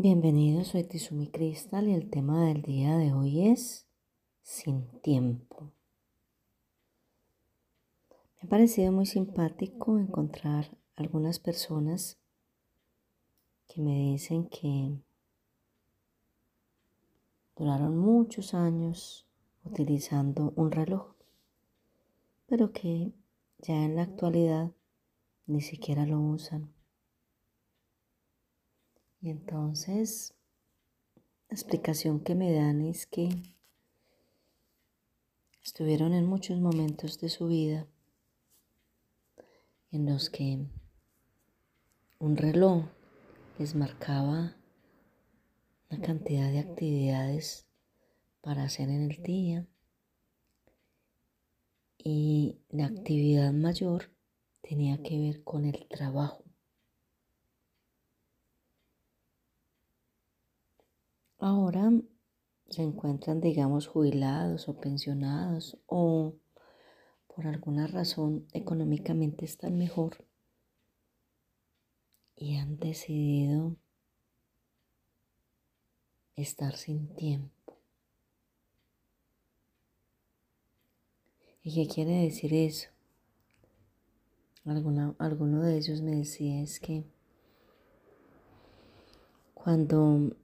Bienvenidos, soy Tizumi Crystal y el tema del día de hoy es sin tiempo. Me ha parecido muy simpático encontrar algunas personas que me dicen que duraron muchos años utilizando un reloj, pero que ya en la actualidad ni siquiera lo usan. Y entonces, la explicación que me dan es que estuvieron en muchos momentos de su vida en los que un reloj les marcaba una cantidad de actividades para hacer en el día y la actividad mayor tenía que ver con el trabajo. Ahora se encuentran, digamos, jubilados o pensionados o por alguna razón económicamente están mejor y han decidido estar sin tiempo. ¿Y qué quiere decir eso? Alguna, alguno de ellos me decía es que cuando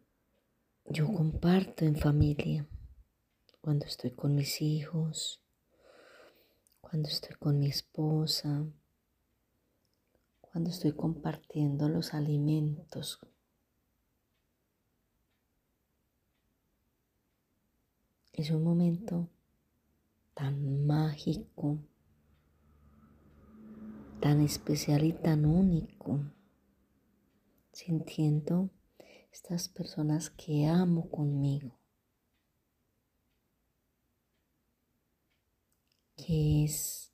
yo comparto en familia, cuando estoy con mis hijos, cuando estoy con mi esposa, cuando estoy compartiendo los alimentos. Es un momento tan mágico, tan especial y tan único, sintiendo estas personas que amo conmigo, que es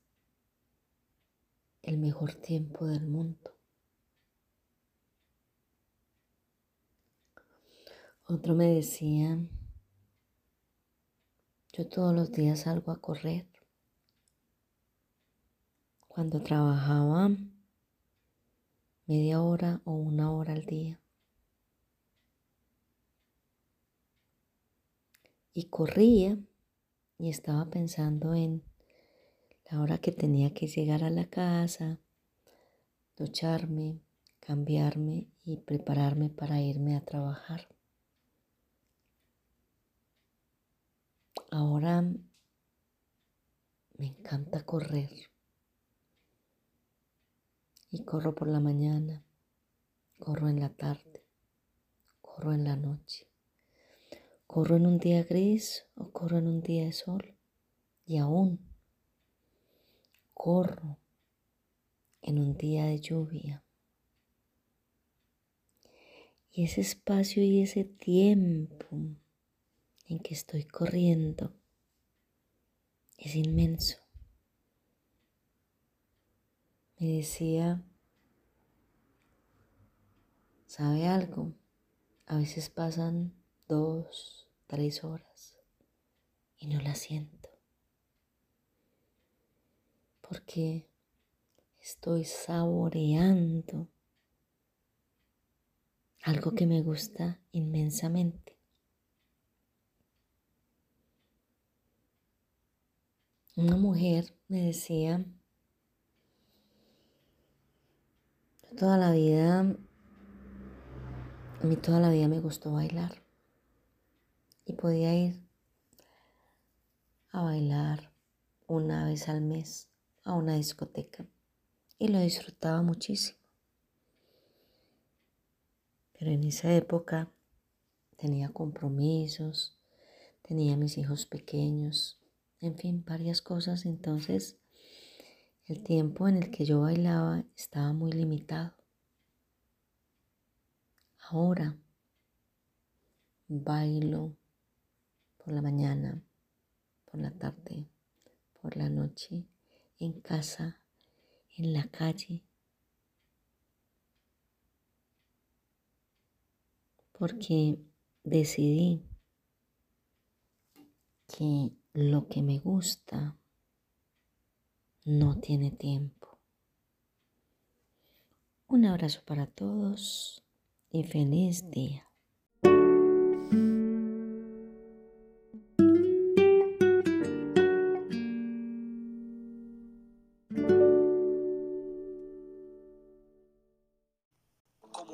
el mejor tiempo del mundo. Otro me decía, yo todos los días salgo a correr. Cuando trabajaba media hora o una hora al día. Y corría y estaba pensando en la hora que tenía que llegar a la casa, ducharme, cambiarme y prepararme para irme a trabajar. Ahora me encanta correr y corro por la mañana, corro en la tarde, corro en la noche. Corro en un día gris o corro en un día de sol. Y aún corro en un día de lluvia. Y ese espacio y ese tiempo en que estoy corriendo es inmenso. Me decía, ¿sabe algo? A veces pasan dos, tres horas y no la siento. Porque estoy saboreando algo que me gusta inmensamente. Una mujer me decía, toda la vida, a mí toda la vida me gustó bailar y podía ir a bailar una vez al mes a una discoteca y lo disfrutaba muchísimo. Pero en esa época tenía compromisos, tenía mis hijos pequeños, en fin, varias cosas. Entonces, el tiempo en el que yo bailaba estaba muy limitado. Ahora bailo por la mañana, por la tarde, por la noche, en casa, en la calle, porque decidí que lo que me gusta no tiene tiempo. Un abrazo para todos y feliz día.